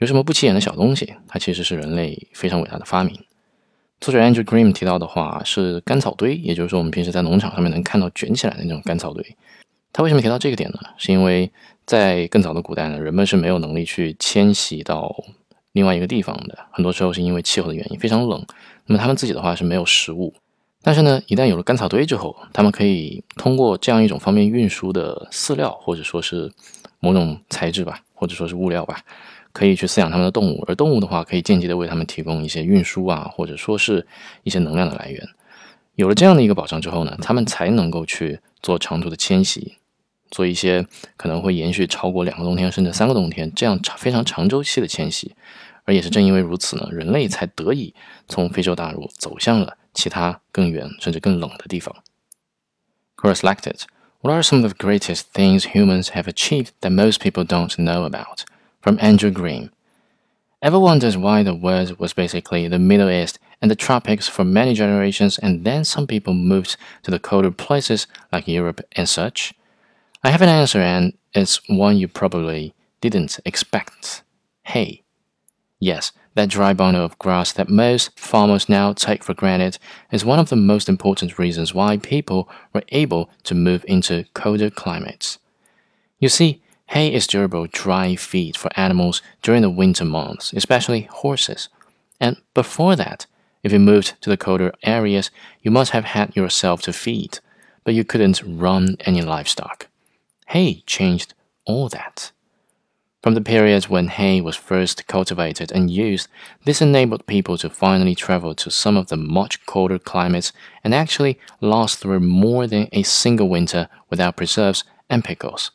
有什么不起眼的小东西，它其实是人类非常伟大的发明。作者 Andrew Green 提到的话是干草堆，也就是说我们平时在农场上面能看到卷起来的那种干草堆。他为什么提到这个点呢？是因为在更早的古代呢，人们是没有能力去迁徙到另外一个地方的，很多时候是因为气候的原因非常冷。那么他们自己的话是没有食物，但是呢，一旦有了干草堆之后，他们可以通过这样一种方便运输的饲料，或者说是某种材质吧，或者说是物料吧。可以去饲养他们的动物，而动物的话可以间接的为他们提供一些运输啊，或者说是一些能量的来源。有了这样的一个保障之后呢，他们才能够去做长途的迁徙，做一些可能会延续超过两个冬天甚至三个冬天这样长非常长周期的迁徙。而也是正因为如此呢，人类才得以从非洲大陆走向了其他更远甚至更冷的地方。Cross selected. What are some of the greatest things humans have achieved that most people don't know about? from Andrew Green. Ever wondered why the world was basically the Middle East and the tropics for many generations and then some people moved to the colder places like Europe and such? I have an answer and it's one you probably didn't expect. Hay. Yes, that dry bundle of grass that most farmers now take for granted is one of the most important reasons why people were able to move into colder climates. You see, Hay is durable dry feed for animals during the winter months, especially horses. And before that, if you moved to the colder areas, you must have had yourself to feed, but you couldn't run any livestock. Hay changed all that. From the period when hay was first cultivated and used, this enabled people to finally travel to some of the much colder climates and actually last through more than a single winter without preserves and pickles.